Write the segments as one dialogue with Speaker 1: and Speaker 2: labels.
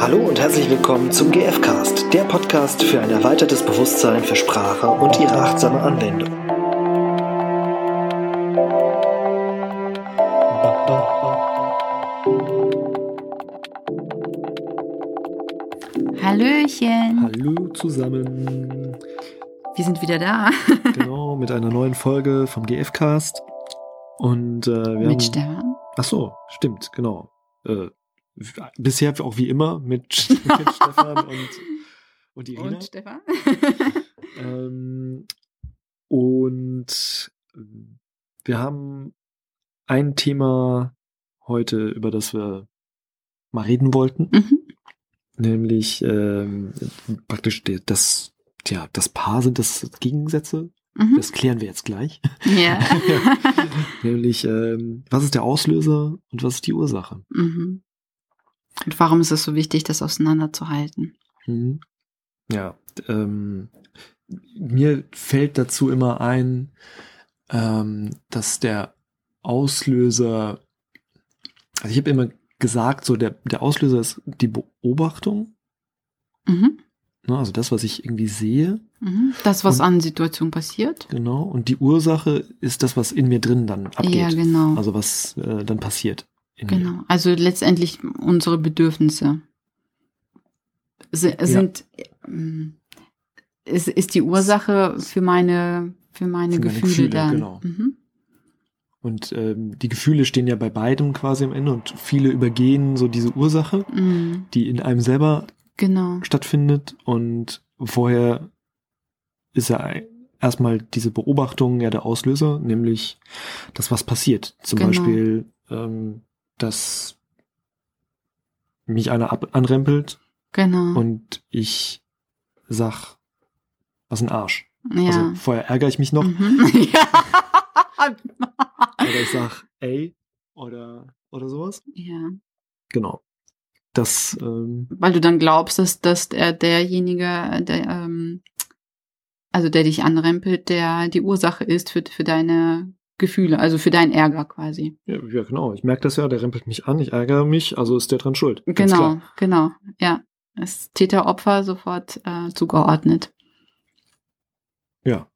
Speaker 1: Hallo und herzlich willkommen zum GFcast, der Podcast für ein erweitertes Bewusstsein für Sprache und ihre achtsame Anwendung.
Speaker 2: Hallöchen.
Speaker 1: Hallo zusammen.
Speaker 2: Wir sind wieder da.
Speaker 1: genau, mit einer neuen Folge vom GFcast. Und äh, wir
Speaker 2: Mit
Speaker 1: haben,
Speaker 2: Stefan.
Speaker 1: Ach so, stimmt, genau. Äh, bisher auch wie immer mit, mit Stefan und, und Irina.
Speaker 2: Und Stefan.
Speaker 1: Ähm, und wir haben ein Thema heute, über das wir mal reden wollten,
Speaker 2: mhm.
Speaker 1: nämlich ähm, praktisch das, ja, das Paar sind das Gegensätze.
Speaker 2: Mhm.
Speaker 1: Das klären wir jetzt gleich.
Speaker 2: Ja.
Speaker 1: nämlich, ähm, was ist der Auslöser und was ist die Ursache?
Speaker 2: mhm. Und warum ist es so wichtig, das auseinanderzuhalten?
Speaker 1: Mhm. Ja, ähm, mir fällt dazu immer ein, ähm, dass der Auslöser, also ich habe immer gesagt, so der, der Auslöser ist die Beobachtung,
Speaker 2: Mhm.
Speaker 1: ne, also das, was ich irgendwie sehe,
Speaker 2: Mhm. Das, was
Speaker 1: Und-
Speaker 2: an Situationen passiert?
Speaker 1: genau, und die Ursache ist das, was in mir drin dann abgeht,
Speaker 2: Ja, genau.
Speaker 1: also was äh, dann passiert.
Speaker 2: Genau. Also letztendlich unsere Bedürfnisse si- sind, ähm, ist, ist die Ursache für meine, für meine,
Speaker 1: Für meine
Speaker 2: Gefühle,
Speaker 1: Gefühle,
Speaker 2: dann.
Speaker 1: genau.
Speaker 2: Mhm.
Speaker 1: Und ähm, die Gefühle stehen ja bei beidem quasi am Ende und viele übergehen so diese Ursache,
Speaker 2: Mhm.
Speaker 1: die in einem selber
Speaker 2: Genau.
Speaker 1: stattfindet und vorher ist ja erstmal diese Beobachtung ja der Auslöser, nämlich das, was passiert. Zum
Speaker 2: Genau.
Speaker 1: Beispiel, ähm, dass mich einer ab anrempelt
Speaker 2: Genau.
Speaker 1: und ich sag, was ein Arsch.
Speaker 2: ja.
Speaker 1: Also vorher ärgere ich mich noch
Speaker 2: Mhm. ja.
Speaker 1: oder ich sag, ey, oder, oder sowas.
Speaker 2: ja.
Speaker 1: Genau. Das, ähm,
Speaker 2: Weil du dann glaubst, dass, dass der, derjenige, der, ähm, also der dich anrempelt, der die Ursache ist für, für deine Gefühle, also für deinen Ärger quasi.
Speaker 1: ja, ja, genau. Ich merke das ja, der rempelt mich an, ich ärgere mich, also ist der dran schuld.
Speaker 2: Genau, genau, ja. Das Täter-Opfer sofort äh, zugeordnet.
Speaker 1: Ja.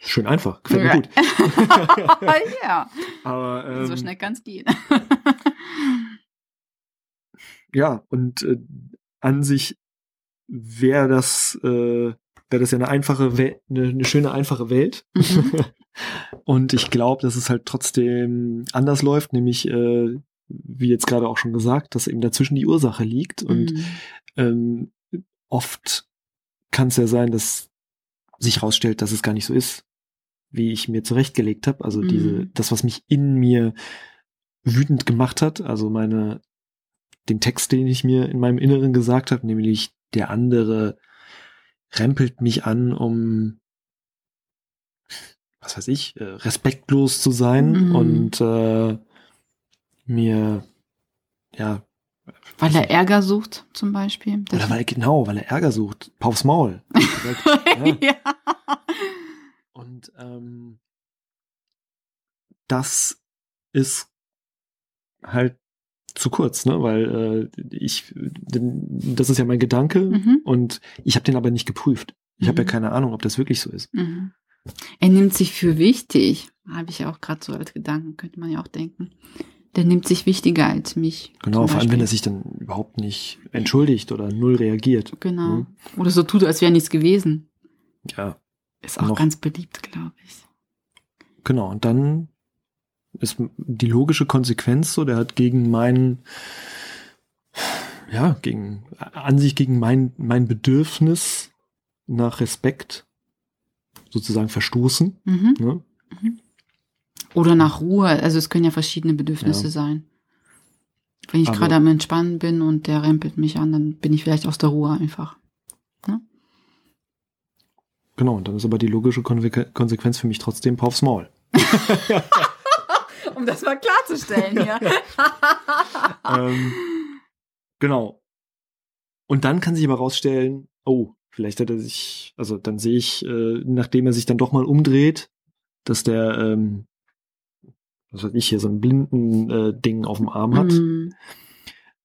Speaker 1: Schön einfach. Gefällt mir
Speaker 2: Ja.
Speaker 1: gut.
Speaker 2: ja,
Speaker 1: Aber ähm,
Speaker 2: so schnell kann es gehen.
Speaker 1: ja, und äh, an sich wäre das, äh, wäre das ja eine einfache Welt, eine, eine schöne einfache Welt.
Speaker 2: Mhm.
Speaker 1: und ich glaube, dass es halt trotzdem anders läuft, nämlich äh, wie jetzt gerade auch schon gesagt, dass eben dazwischen die Ursache liegt. Und
Speaker 2: Mhm.
Speaker 1: ähm, oft kann es ja sein, dass sich herausstellt, dass es gar nicht so ist, wie ich mir zurechtgelegt habe. Also
Speaker 2: Mhm.
Speaker 1: diese, das, was mich in mir wütend gemacht hat, also meine, den Text, den ich mir in meinem Inneren gesagt habe, nämlich der andere rempelt mich an, um was weiß ich, äh, respektlos zu sein
Speaker 2: Mhm.
Speaker 1: und äh, mir ja
Speaker 2: Weil er Ärger sucht, zum Beispiel.
Speaker 1: Oder weil genau, weil er Ärger sucht, Paufs Maul. ja.
Speaker 2: ja.
Speaker 1: Und ähm, das ist halt zu kurz, ne? Weil äh, ich, das ist ja mein Gedanke
Speaker 2: Mhm.
Speaker 1: und ich habe den aber nicht geprüft. Ich habe ja
Speaker 2: Mhm.
Speaker 1: keine Ahnung, ob das wirklich so ist.
Speaker 2: Mhm. Er nimmt sich für wichtig. Habe ich auch gerade so als Gedanken, könnte man ja auch denken. Der nimmt sich wichtiger als mich.
Speaker 1: Genau, vor allem wenn er sich dann überhaupt nicht entschuldigt oder null reagiert.
Speaker 2: Genau.
Speaker 1: Mhm.
Speaker 2: Oder so tut, als wäre nichts gewesen.
Speaker 1: Ja,
Speaker 2: Ist auch
Speaker 1: Noch-
Speaker 2: ganz beliebt, glaube ich.
Speaker 1: genau. Und dann ist die logische Konsequenz so, der hat gegen meinen, ja, gegen, an sich gegen mein, mein Bedürfnis nach Respekt sozusagen verstoßen.
Speaker 2: Mhm.
Speaker 1: Ne?
Speaker 2: Oder nach Ruhe. Also es können ja verschiedene Bedürfnisse
Speaker 1: Ja.
Speaker 2: sein. Wenn ich gerade am Entspannen bin und der rempelt mich an, dann bin ich vielleicht aus der Ruhe einfach.
Speaker 1: Genau, und dann ist aber die logische Konsequenz für mich trotzdem Paufs Maul.
Speaker 2: Um das mal klarzustellen hier.
Speaker 1: ähm, genau. Und dann kann sich aber rausstellen, oh, vielleicht hat er sich, also dann sehe ich, äh, nachdem er sich dann doch mal umdreht, dass der, ähm, was weiß ich, hier so ein blinden äh, Ding auf dem Arm hat.
Speaker 2: Mhm.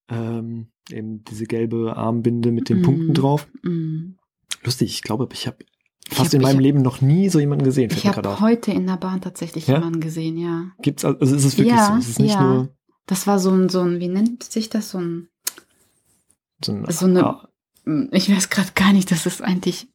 Speaker 1: Ähm, eben diese gelbe Armbinde mit den
Speaker 2: Mhm.
Speaker 1: Punkten drauf.
Speaker 2: Mhm.
Speaker 1: Lustig, ich glaube, ich habe fast
Speaker 2: hab-
Speaker 1: in meinem Leben noch nie so jemanden gesehen.
Speaker 2: Ich habe heute in der Bahn tatsächlich
Speaker 1: Ja?
Speaker 2: jemanden gesehen, ja.
Speaker 1: Gibt's also ist es wirklich
Speaker 2: Ja,
Speaker 1: so? Es ist nicht
Speaker 2: ja.
Speaker 1: nur
Speaker 2: Das war so ein, so ein, wie nennt sich das, so ein,
Speaker 1: so ein
Speaker 2: So eine-
Speaker 1: ah,
Speaker 2: ich weiß gerade gar nicht, das ist eigentlich,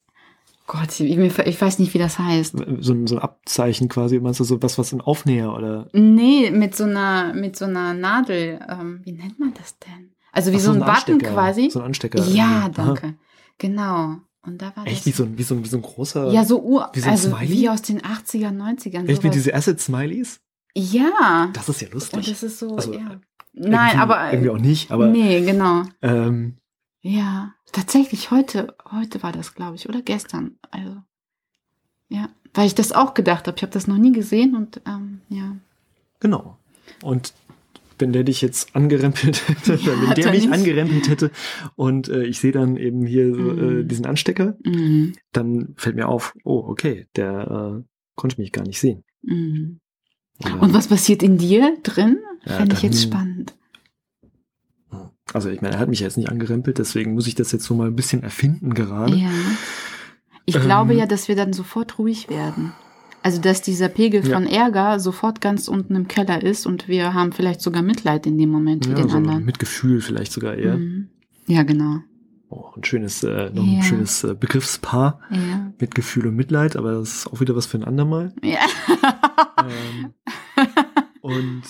Speaker 2: Gott, ich, ich weiß nicht, wie das heißt.
Speaker 1: so, ein, so ein Abzeichen quasi. Meinst du so was, was ein Aufnäher oder
Speaker 2: Nee, mit so einer, mit so einer Nadel, ähm, wie nennt man das denn? Also wie
Speaker 1: Ach
Speaker 2: so ein Button quasi.
Speaker 1: So ein Anstecker.
Speaker 2: Ja,
Speaker 1: irgendwie. Aha.
Speaker 2: danke. Genau. Und da war
Speaker 1: Echt
Speaker 2: das.
Speaker 1: wie so, ein, wie, so ein, wie so ein großer.
Speaker 2: ja, so ur,
Speaker 1: wie so ein
Speaker 2: also
Speaker 1: Smiley?
Speaker 2: wie aus den 80er, 90ern.
Speaker 1: Echt wie
Speaker 2: sowas.
Speaker 1: diese Acid-Smileys?
Speaker 2: Ja.
Speaker 1: Das ist ja lustig.
Speaker 2: Und das ist so,
Speaker 1: Also,
Speaker 2: ja. Nein, aber.
Speaker 1: Irgendwie auch nicht, aber.
Speaker 2: nee, genau.
Speaker 1: Ähm,
Speaker 2: Ja. Tatsächlich, heute, heute war das, glaube ich, oder gestern. Also. Ja. Weil ich das auch gedacht habe. Ich habe das noch nie gesehen und ähm, ja.
Speaker 1: genau. Und wenn der dich jetzt angerempelt hätte,
Speaker 2: Ja,
Speaker 1: wenn der
Speaker 2: er
Speaker 1: mich
Speaker 2: nicht.
Speaker 1: angerempelt hätte und äh, ich sehe dann eben hier äh,
Speaker 2: Mhm.
Speaker 1: diesen Anstecker,
Speaker 2: Mhm.
Speaker 1: dann fällt mir auf, oh, okay, der äh, konnte mich gar nicht sehen.
Speaker 2: Mhm.
Speaker 1: Oder-
Speaker 2: Und was passiert in dir drin?
Speaker 1: Ja,
Speaker 2: Fände ich jetzt spannend.
Speaker 1: Also ich meine, er hat mich jetzt nicht angerempelt, deswegen muss ich das jetzt so mal ein bisschen erfinden gerade.
Speaker 2: Ja. Ich
Speaker 1: Ähm,
Speaker 2: glaube ja, dass wir dann sofort ruhig werden. Also, dass dieser Pegel
Speaker 1: Ja.
Speaker 2: von Ärger sofort ganz unten im Keller ist und wir haben vielleicht sogar Mitleid in dem Moment
Speaker 1: Ja,
Speaker 2: den
Speaker 1: so
Speaker 2: anderen.
Speaker 1: mit Gefühl vielleicht sogar eher.
Speaker 2: Mhm. Ja, genau.
Speaker 1: Oh, ein schönes, äh, noch
Speaker 2: Ja.
Speaker 1: ein schönes äh, Begriffspaar
Speaker 2: Ja.
Speaker 1: mit Gefühl und Mitleid, aber das ist auch wieder was für ein andermal.
Speaker 2: Ja.
Speaker 1: Ähm, und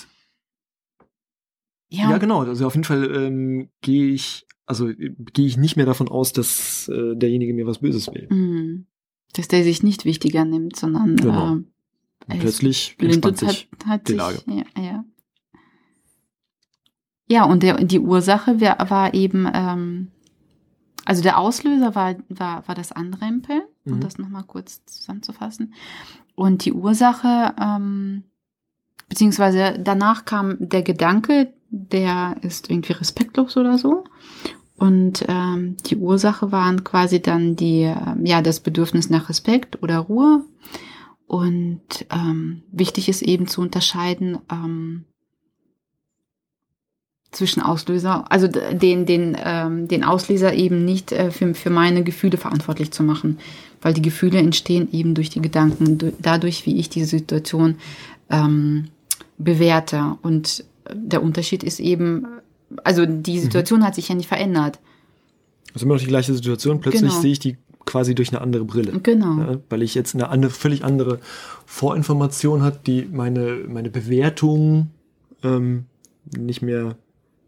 Speaker 2: ja,
Speaker 1: ja, genau, also auf jeden Fall ähm, gehe ich, also äh, gehe ich nicht mehr davon aus, dass äh, derjenige mir was Böses will.
Speaker 2: Mhm. Dass der sich nicht wichtiger nimmt, sondern
Speaker 1: Genau.
Speaker 2: äh,
Speaker 1: Und plötzlich entspannt sich.
Speaker 2: hat, hat
Speaker 1: die
Speaker 2: sich,
Speaker 1: Lage.
Speaker 2: Ja, ja. ja und der, die Ursache war, war eben, ähm, also der Auslöser war, war, war das Anrempeln, um
Speaker 1: Mhm.
Speaker 2: das nochmal kurz zusammenzufassen. Und die Ursache, ähm, beziehungsweise danach kam der Gedanke, der ist irgendwie respektlos oder so. Und ähm, die Ursache waren quasi dann die, ähm, ja, das Bedürfnis nach Respekt oder Ruhe. Und ähm, wichtig ist eben zu unterscheiden ähm, zwischen Auslöser, also den, den, ähm, den Auslöser eben nicht äh, für, für meine Gefühle verantwortlich zu machen, weil die Gefühle entstehen eben durch die Gedanken, du- dadurch, wie ich die Situation ähm, bewerte. Und äh, der Unterschied ist eben, also die Situation hat sich ja nicht verändert.
Speaker 1: Also immer noch die gleiche Situation, plötzlich
Speaker 2: Genau.
Speaker 1: sehe ich die quasi durch eine andere Brille.
Speaker 2: Genau.
Speaker 1: Ja, weil ich jetzt eine andere, völlig andere Vorinformation hat, die meine, meine Bewertung ähm, nicht mehr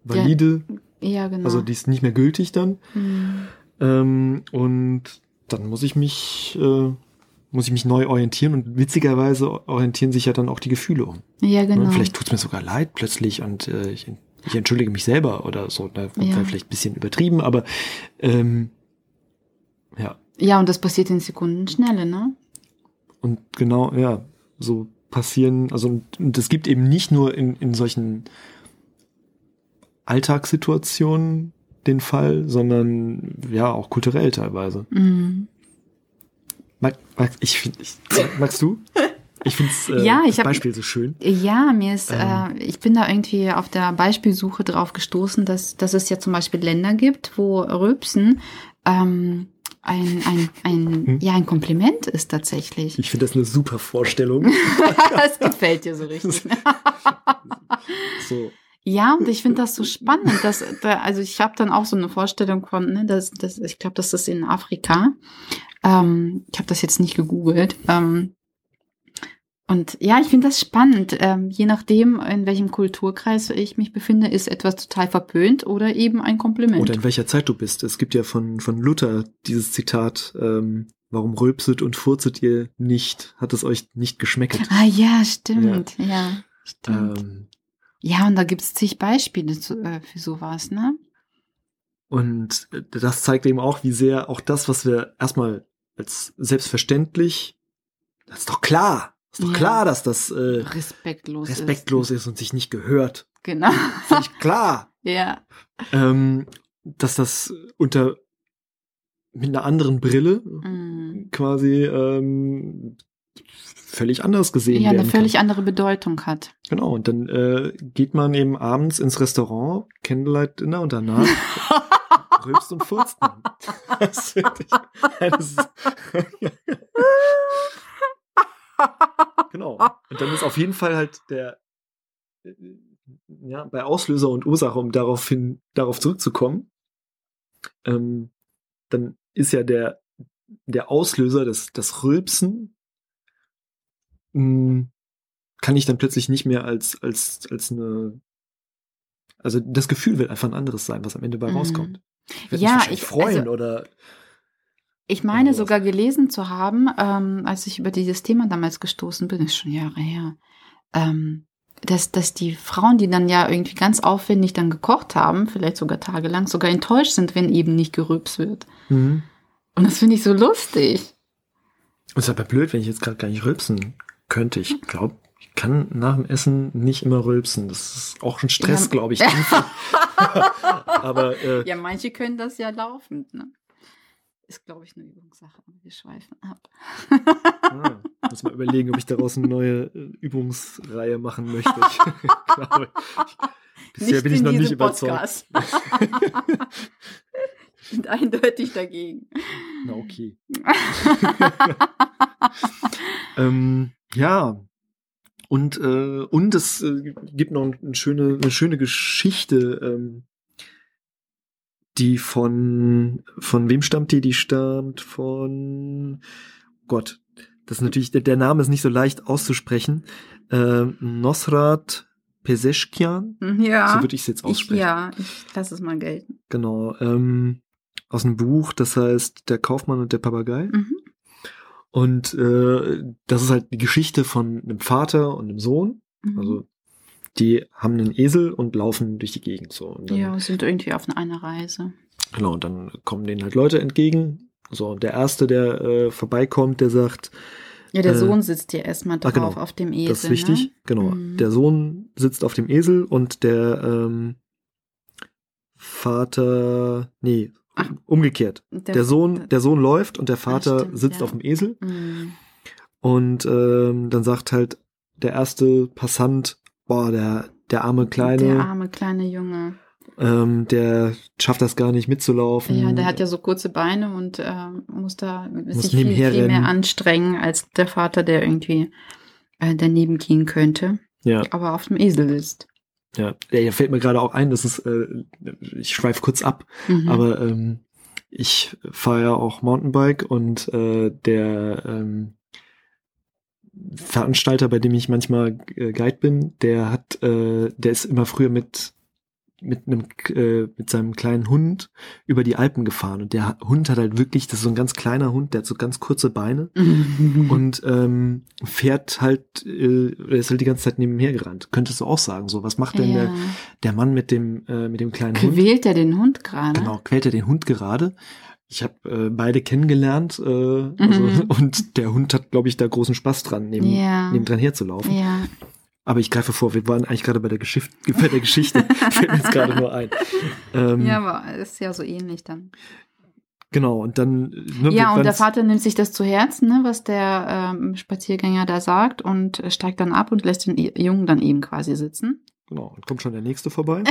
Speaker 1: valide,
Speaker 2: Ja, genau.
Speaker 1: also die ist nicht mehr gültig dann.
Speaker 2: Mhm.
Speaker 1: Ähm, und dann muss ich mich, äh, muss ich mich neu orientieren und witzigerweise orientieren sich ja dann auch die Gefühle um.
Speaker 2: Ja,
Speaker 1: Ne?
Speaker 2: genau.
Speaker 1: Vielleicht tut's mir sogar leid plötzlich und äh, ich, ich entschuldige mich selber oder so. Da
Speaker 2: Ja.
Speaker 1: wäre vielleicht ein bisschen übertrieben, aber ähm, ja.
Speaker 2: Ja, und das passiert in Sekundenschnelle, ne?
Speaker 1: Und genau, ja, so passieren, also und, und es gibt eben nicht nur in, in solchen Alltagssituationen den Fall, sondern ja auch kulturell teilweise.
Speaker 2: Mhm.
Speaker 1: Mag, mag, ich ich, magst du? Ich finde äh,
Speaker 2: Ja,
Speaker 1: das
Speaker 2: hab-
Speaker 1: Beispiel so schön.
Speaker 2: Ja, mir ist,
Speaker 1: Ähm.
Speaker 2: äh, ich bin da irgendwie auf der Beispielsuche drauf gestoßen, dass, dass es ja zum Beispiel Länder gibt, wo Rülpsen ähm, ein, ein, ein,
Speaker 1: Hm.
Speaker 2: ja, ein Kompliment ist tatsächlich.
Speaker 1: Ich finde das eine super Vorstellung.
Speaker 2: das gefällt dir so richtig.
Speaker 1: so,
Speaker 2: Ja, und ich finde das so spannend. Dass, da, also ich habe dann auch so eine Vorstellung von, ne, dass, dass, ich glaube, das ist in Afrika. Ähm, ich habe das jetzt nicht gegoogelt. Ähm, und ja, ich finde das spannend. Ähm, je nachdem, in welchem Kulturkreis ich mich befinde, ist etwas total verpönt oder eben ein Kompliment.
Speaker 1: oder in welcher Zeit du bist. Es gibt ja von, von Luther dieses Zitat, ähm, warum rülpset und furzet ihr nicht? Hat es euch nicht geschmeckt?
Speaker 2: ah ja, stimmt. Ja, stimmt.
Speaker 1: Ähm,
Speaker 2: ja, und da gibt es zig Beispiele zu, äh, für sowas, ne?
Speaker 1: und das zeigt eben auch, wie sehr auch das, was wir erstmal als selbstverständlich, das ist doch klar, ist doch
Speaker 2: Ja.
Speaker 1: klar, dass das äh,
Speaker 2: Respektlos.
Speaker 1: respektlos ist und sich nicht gehört.
Speaker 2: Ist. Genau.
Speaker 1: Völlig klar.
Speaker 2: ja.
Speaker 1: ähm, dass das unter mit einer anderen Brille
Speaker 2: Mm.
Speaker 1: quasi ähm, völlig anders gesehen
Speaker 2: ja, eine völlig
Speaker 1: kann.
Speaker 2: andere Bedeutung hat.
Speaker 1: Genau, und dann äh, geht man eben abends ins Restaurant, Candlelight Dinner und danach rülpst und furzt man. Das finde ich, das ist, genau. Und dann ist auf jeden Fall halt der, äh, ja, bei Auslöser und Ursache, um darauf hin, darauf zurückzukommen, ähm, dann ist ja der, der Auslöser, das, das Rülpsen, mh, kann ich dann plötzlich nicht mehr als, als, als eine, also das Gefühl wird einfach ein anderes sein, was am Ende bei
Speaker 2: Mhm.
Speaker 1: rauskommt. Ich werd mich
Speaker 2: Ja,
Speaker 1: wahrscheinlich
Speaker 2: ich-
Speaker 1: freuen
Speaker 2: also-
Speaker 1: oder
Speaker 2: Ich meine sogar gelesen zu haben, ähm, als ich über dieses Thema damals gestoßen bin, ist schon Jahre her, ähm, dass, dass die Frauen, die dann ja irgendwie ganz aufwendig dann gekocht haben, vielleicht sogar tagelang, sogar enttäuscht sind, wenn eben nicht gerülpst wird.
Speaker 1: mhm.
Speaker 2: Und das finde ich so lustig.
Speaker 1: ist aber blöd, wenn ich jetzt gerade gar nicht rülpsen könnte. Ich glaube, ich kann nach dem Essen nicht immer rülpsen. Das ist auch ein Stress,
Speaker 2: Ja.
Speaker 1: glaube ich. aber äh,
Speaker 2: Ja, manche können das ja laufend, ne? Ist, glaube ich, eine Übungssache, aber wir schweifen ab.
Speaker 1: ah, muss mal überlegen, ob ich daraus eine neue äh, Übungsreihe machen möchte. Ich glaube, ich, bisher bin ich noch nicht überzeugt.
Speaker 2: Podcast. Sind eindeutig dagegen.
Speaker 1: Na okay. ähm, ja. Und, äh, und es äh, gibt noch eine schöne, eine schöne Geschichte, ähm, die von, von wem stammt die? Die stammt von Gott. Das ist natürlich, der, der Name ist nicht so leicht auszusprechen. Ähm, Nosrat Peseschkian,
Speaker 2: Ja.
Speaker 1: so würde ich es jetzt
Speaker 2: ich,
Speaker 1: aussprechen.
Speaker 2: ja, ich lasse es mal gelten.
Speaker 1: Genau. Ähm, aus einem Buch, das heißt Der Kaufmann und der Papagei.
Speaker 2: Mhm.
Speaker 1: Und äh, das ist halt die Geschichte von einem Vater und einem Sohn.
Speaker 2: Mhm.
Speaker 1: Also die haben einen Esel und laufen durch die Gegend so. Und dann,
Speaker 2: ja, sind irgendwie auf einer Reise.
Speaker 1: Genau, und dann kommen denen halt Leute entgegen. So, und der Erste, der äh, vorbeikommt, der sagt,
Speaker 2: Ja, der
Speaker 1: Äh,
Speaker 2: Sohn sitzt ja erstmal
Speaker 1: ah,
Speaker 2: drauf
Speaker 1: genau.
Speaker 2: auf dem Esel.
Speaker 1: das ist wichtig,
Speaker 2: Ne?
Speaker 1: genau.
Speaker 2: Mhm.
Speaker 1: Der Sohn sitzt auf dem Esel und der ähm, Vater, nee,
Speaker 2: Ach.
Speaker 1: umgekehrt. Der, Sohn, der Sohn läuft und der Vater
Speaker 2: stimmt,
Speaker 1: sitzt
Speaker 2: ja.
Speaker 1: auf dem Esel.
Speaker 2: Mhm.
Speaker 1: Und ähm, dann sagt halt der erste Passant, boah, der, der arme Kleine,
Speaker 2: Der arme kleine Junge.
Speaker 1: ähm, der schafft das gar nicht mitzulaufen.
Speaker 2: Ja, der hat ja so kurze Beine und ähm, muss da
Speaker 1: Muss
Speaker 2: sich viel, viel mehr anstrengen als der Vater, der irgendwie äh, daneben gehen könnte,
Speaker 1: ja,
Speaker 2: aber auf dem Esel sitzt.
Speaker 1: ja. Ja, fällt mir gerade auch ein, das ist, äh, ich schweife kurz ab,
Speaker 2: Mhm.
Speaker 1: aber ähm, ich fahre ja auch Mountainbike und äh, der ähm, Veranstalter, bei dem ich manchmal äh, Guide bin, der hat, äh, der ist immer früher mit mit einem äh, mit seinem kleinen Hund über die Alpen gefahren und der Hund hat halt wirklich, das ist so ein ganz kleiner Hund, der hat so ganz kurze Beine und ähm, fährt halt, äh, er ist halt die ganze Zeit nebenher gerannt. Könntest du auch sagen, so was macht denn
Speaker 2: ja.
Speaker 1: der der Mann mit dem äh, mit dem kleinen Hund?
Speaker 2: Quält er den Hund gerade?
Speaker 1: Genau, quält er den Hund gerade. Ich habe äh, beide kennengelernt äh, also,
Speaker 2: Mhm.
Speaker 1: und der Hund hat, glaube ich, da großen Spaß dran, neben,
Speaker 2: Ja.
Speaker 1: neben dran herzulaufen.
Speaker 2: Ja.
Speaker 1: Aber ich greife vor, wir waren eigentlich gerade bei der, Geschichte, bei der Geschichte. Fällt mir jetzt gerade nur ein. Ähm,
Speaker 2: ja, aber ist ja so ähnlich dann.
Speaker 1: Genau, und dann. Ne,
Speaker 2: Ja, und der Vater nimmt sich das zu Herzen, ne, was der ähm, Spaziergänger da sagt und steigt dann ab und lässt den I- Jungen dann eben quasi sitzen.
Speaker 1: Genau, und kommt schon der nächste vorbei.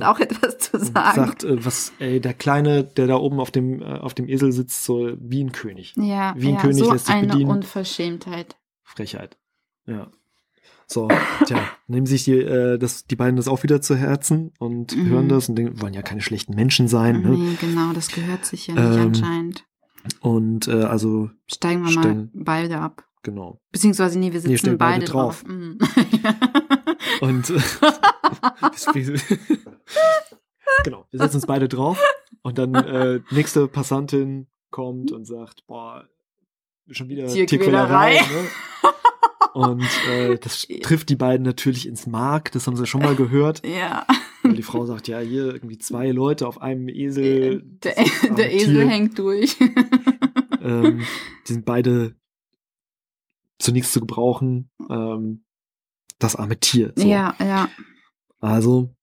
Speaker 2: Hat auch etwas zu sagen.
Speaker 1: sagt, äh, was, ey, der Kleine, der da oben auf dem, äh, auf dem Esel sitzt, so wie ein König.
Speaker 2: ja,
Speaker 1: wie ein
Speaker 2: ja,
Speaker 1: König
Speaker 2: so
Speaker 1: lässt sich
Speaker 2: eine
Speaker 1: bedienen.
Speaker 2: Unverschämtheit.
Speaker 1: Frechheit. Ja. So, tja, nehmen sich die, äh, das, die beiden das auch wieder zu Herzen und
Speaker 2: Mhm.
Speaker 1: hören das und denken, wollen ja keine schlechten Menschen sein. Ne?
Speaker 2: Nee, genau, das gehört sich ja nicht
Speaker 1: Ähm,
Speaker 2: anscheinend.
Speaker 1: Und äh, also,
Speaker 2: Steigen wir mal beide ab.
Speaker 1: genau.
Speaker 2: Beziehungsweise, nee, wir sitzen
Speaker 1: steigen
Speaker 2: beide,
Speaker 1: beide
Speaker 2: drauf.
Speaker 1: drauf.
Speaker 2: Mhm.
Speaker 1: Und äh, genau, wir setzen uns beide drauf und dann äh, nächste Passantin kommt und sagt, boah, schon wieder
Speaker 2: Tierquälerei.
Speaker 1: Ne? Und äh, das trifft die beiden natürlich ins Mark, das haben sie schon mal gehört.
Speaker 2: ja,
Speaker 1: Weil die Frau sagt, ja, hier irgendwie zwei Leute auf einem Esel.
Speaker 2: der,
Speaker 1: das arme
Speaker 2: der Esel
Speaker 1: Tier.
Speaker 2: hängt durch.
Speaker 1: Ähm, die sind beide zu nichts zu gebrauchen. Ähm, das arme Tier. So.
Speaker 2: Ja, ja.
Speaker 1: Also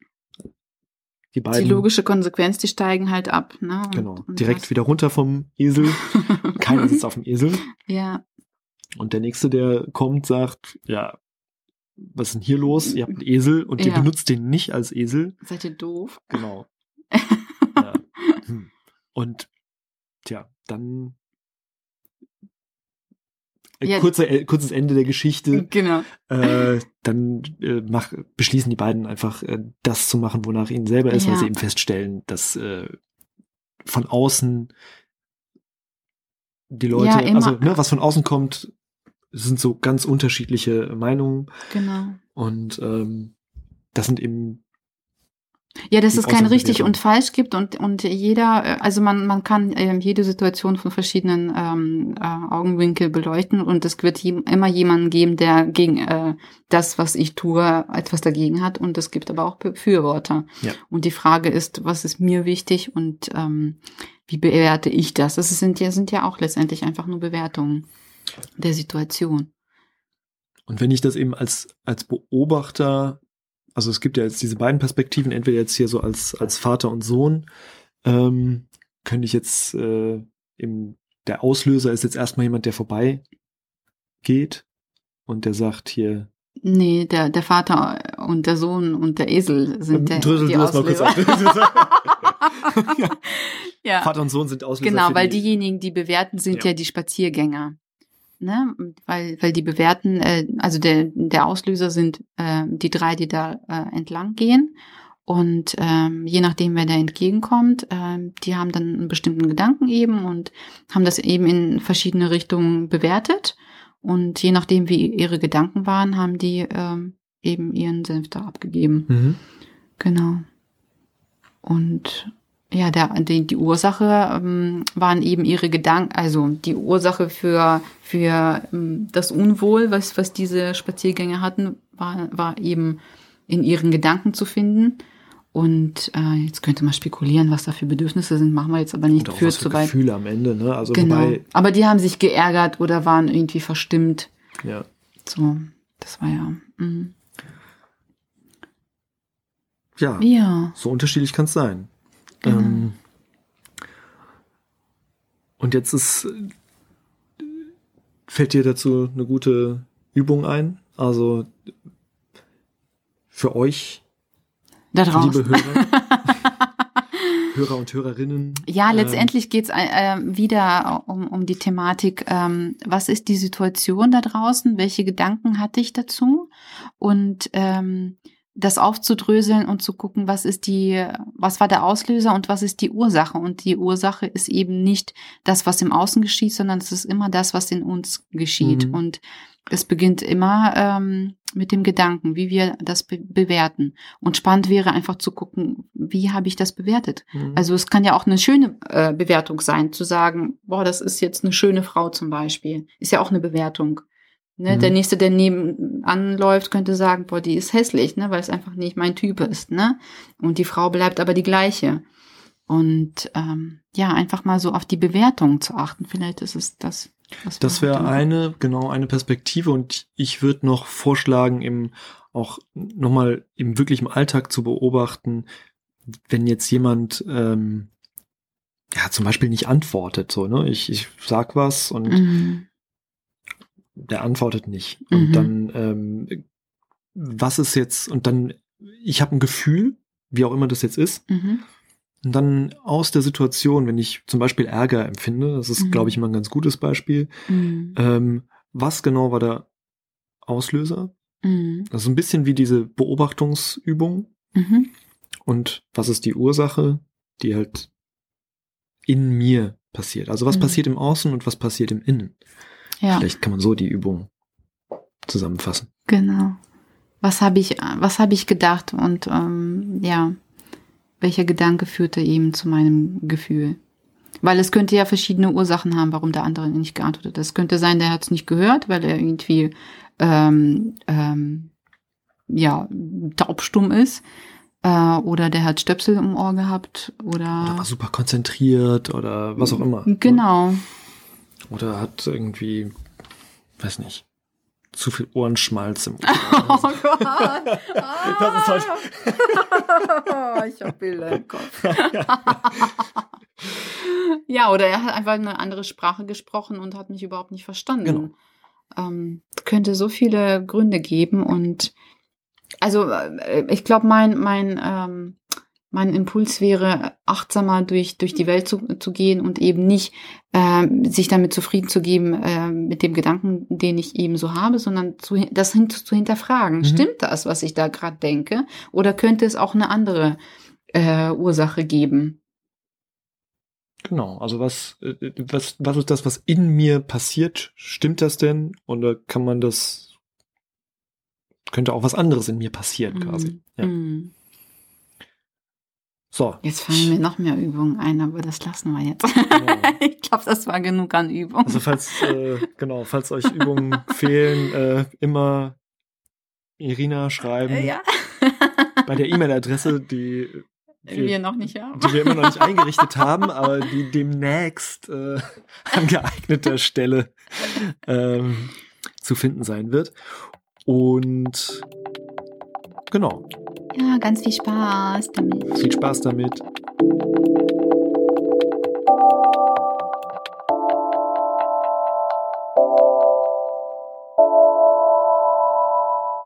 Speaker 1: die beiden
Speaker 2: Die logische Konsequenz, die steigen halt ab. Ne? Und-
Speaker 1: genau
Speaker 2: und
Speaker 1: direkt
Speaker 2: das-
Speaker 1: wieder runter vom Esel, keiner sitzt auf dem Esel.
Speaker 2: Ja,
Speaker 1: Und der nächste, der kommt, sagt, ja, was ist denn hier los? Ihr habt einen Esel und ihr
Speaker 2: Ja.
Speaker 1: benutzt den nicht als Esel.
Speaker 2: seid ihr doof?
Speaker 1: Genau. ja. Hm. Und tja, dann
Speaker 2: Ja.
Speaker 1: kurzer, äh, kurzes Ende der Geschichte.
Speaker 2: Genau.
Speaker 1: äh, dann äh, mach, beschließen die beiden einfach, äh, das zu machen, wonach ihnen selber ist, weil
Speaker 2: Ja.
Speaker 1: sie eben feststellen, dass äh, von außen die Leute,
Speaker 2: Ja,
Speaker 1: also ne, was von außen kommt, sind so ganz unterschiedliche Meinungen
Speaker 2: Genau.
Speaker 1: und ähm, das sind eben
Speaker 2: Ja, dass es kein richtig und falsch gibt und, und jeder, äh, also man, man kann ähm, jede Situation von verschiedenen ähm, äh, Augenwinkel beleuchten und es wird immer jemanden geben, der gegen äh, das, was ich tue, etwas dagegen hat und es gibt aber auch Befürworter.
Speaker 1: Ja.
Speaker 2: Und die Frage ist, was ist mir wichtig und ähm, wie bewerte ich das? Das sind ja, sind ja auch letztendlich einfach nur Bewertungen der Situation.
Speaker 1: Und wenn ich das eben als, als Beobachter, also es gibt ja jetzt diese beiden Perspektiven, entweder jetzt hier so als, als Vater und Sohn, ähm, könnte ich jetzt, äh, eben, der Auslöser ist jetzt erstmal jemand, der vorbei geht und der sagt hier,
Speaker 2: Nee, der, der Vater und der Sohn und der Esel sind der,
Speaker 1: Drösel,
Speaker 2: die
Speaker 1: du hast mal kurz
Speaker 2: Auslöser.
Speaker 1: ja.
Speaker 2: ja.
Speaker 1: Vater und Sohn sind Auslöser.
Speaker 2: Genau, weil
Speaker 1: die,
Speaker 2: diejenigen, die bewerten, sind
Speaker 1: Ja.
Speaker 2: ja, die Spaziergänger. Ne? Weil, weil die bewerten, äh, also der, der Auslöser sind äh, die drei, die da äh, entlang gehen. Und ähm, je nachdem, wer da entgegenkommt, ähm, die haben dann einen bestimmten Gedanken eben und haben das eben in verschiedene Richtungen bewertet. Und je nachdem, wie ihre Gedanken waren, haben die ähm, eben ihren Senf da abgegeben.
Speaker 1: Mhm.
Speaker 2: Genau. Und ja, der, die, die Ursache ähm, waren eben ihre Gedanken, also die Ursache für, für ähm, das Unwohl, was, was diese Spaziergänger hatten, war, war eben in ihren Gedanken zu finden. Und äh, jetzt könnte man spekulieren, was da für Bedürfnisse sind, machen wir jetzt aber nicht
Speaker 1: Und auch
Speaker 2: für
Speaker 1: was für
Speaker 2: zu weit.
Speaker 1: Gefühle am Ende, ne? Also
Speaker 2: Genau. Aber die haben sich geärgert oder waren irgendwie verstimmt.
Speaker 1: ja.
Speaker 2: So, das war ja. Mm.
Speaker 1: Ja,
Speaker 2: Ja,
Speaker 1: so unterschiedlich kann es sein.
Speaker 2: Genau.
Speaker 1: Ähm, und jetzt ist, fällt dir dazu eine gute Übung ein? Also für euch, liebe Hörer, Hörer und Hörerinnen.
Speaker 2: Ja,
Speaker 1: ähm,
Speaker 2: letztendlich geht's äh, wieder um, um die Thematik, ähm, was ist die Situation da draußen, welche Gedanken hatte ich dazu und ähm, das aufzudröseln und zu gucken, was ist die, was war der Auslöser und was ist die Ursache. Und die Ursache ist eben nicht das, was im Außen geschieht, sondern es ist immer das, was in uns geschieht.
Speaker 1: Mhm.
Speaker 2: Und es beginnt immer ähm, mit dem Gedanken, wie wir das be bewerten. Und spannend wäre einfach zu gucken, wie habe ich das bewertet?
Speaker 1: mhm.
Speaker 2: Also es kann ja auch eine schöne äh, Bewertung sein, zu sagen, boah, das ist jetzt eine schöne Frau zum Beispiel. Ist ja auch eine Bewertung. Ne?
Speaker 1: Mhm.
Speaker 2: Der nächste, der nebenan läuft, könnte sagen, boah, die ist hässlich, ne? weil es einfach nicht mein Typ ist. Ne? Und die Frau bleibt aber die gleiche. Und ähm, ja, einfach mal so auf die Bewertung zu achten. Vielleicht ist es das. Was
Speaker 1: Das wäre eine, genau, eine Perspektive und ich würde noch vorschlagen, eben auch nochmal im wirklich im Alltag zu beobachten, wenn jetzt jemand ähm, ja zum Beispiel nicht antwortet, so, ne? Ich, ich sag was und
Speaker 2: Mhm.
Speaker 1: Der antwortet nicht. Und
Speaker 2: Mhm.
Speaker 1: dann, ähm, was ist jetzt, und dann, ich habe ein Gefühl, wie auch immer das jetzt ist,
Speaker 2: Mhm.
Speaker 1: und dann aus der Situation, wenn ich zum Beispiel Ärger empfinde, das ist,
Speaker 2: Mhm.
Speaker 1: glaube ich, immer ein ganz gutes Beispiel,
Speaker 2: Mhm.
Speaker 1: ähm, was genau war der Auslöser?
Speaker 2: Mhm.
Speaker 1: Das ist ein bisschen wie diese Beobachtungsübung.
Speaker 2: Mhm.
Speaker 1: Und was ist die Ursache, die halt in mir passiert? Also was passiert im Außen und was passiert im Innen?
Speaker 2: Ja.
Speaker 1: Vielleicht kann man so die Übung zusammenfassen.
Speaker 2: Genau. Was habe ich, was habe ich gedacht und ähm, ja, welcher Gedanke führte eben zu meinem Gefühl? Weil es könnte ja verschiedene Ursachen haben, warum der andere nicht geantwortet hat. Es könnte sein, der hat es nicht gehört, weil er irgendwie ähm, ähm, ja taubstumm ist. Äh, oder der hat Stöpsel im Ohr gehabt. Oder,
Speaker 1: Oder war super konzentriert oder was auch immer.
Speaker 2: Genau.
Speaker 1: Oder hat irgendwie, weiß nicht, zu viel Ohrenschmalz im
Speaker 2: Oh
Speaker 1: Ohr.
Speaker 2: Gott.
Speaker 1: Das ist halt-
Speaker 2: ich habe Bilder im Kopf. ja, oder er hat einfach eine andere Sprache gesprochen und hat mich überhaupt nicht verstanden.
Speaker 1: Genau.
Speaker 2: Ähm, könnte so viele Gründe geben und also äh, ich glaube, mein, mein, ähm, mein Impuls wäre, achtsamer durch, durch die Welt zu, zu gehen und eben nicht äh, sich damit zufrieden zu geben äh, mit dem Gedanken, den ich eben so habe, sondern zu, das hin, zu hinterfragen.
Speaker 1: Mhm.
Speaker 2: Stimmt das, was ich da gerade denke? Oder könnte es auch eine andere äh, Ursache geben?
Speaker 1: Genau, also was, äh, was, was ist das, was in mir passiert? Stimmt das denn? Oder kann man das, könnte auch was anderes in mir passieren quasi.
Speaker 2: Mm,
Speaker 1: Ja.
Speaker 2: mm.
Speaker 1: So.
Speaker 2: Jetzt fallen mir noch mehr Übungen ein, aber das lassen wir jetzt.
Speaker 1: Genau.
Speaker 2: ich glaube, das war genug an Übungen.
Speaker 1: Also falls, äh, genau, falls euch Übungen fehlen, äh, immer Irina schreiben
Speaker 2: ja.
Speaker 1: bei der E-Mail-Adresse, die
Speaker 2: wir
Speaker 1: wir,
Speaker 2: noch nicht haben.
Speaker 1: die wir immer noch nicht eingerichtet haben, aber die demnächst äh, an geeigneter Stelle ähm, zu finden sein wird. Und genau,
Speaker 2: ja, ganz viel Spaß damit.
Speaker 1: Viel Spaß damit.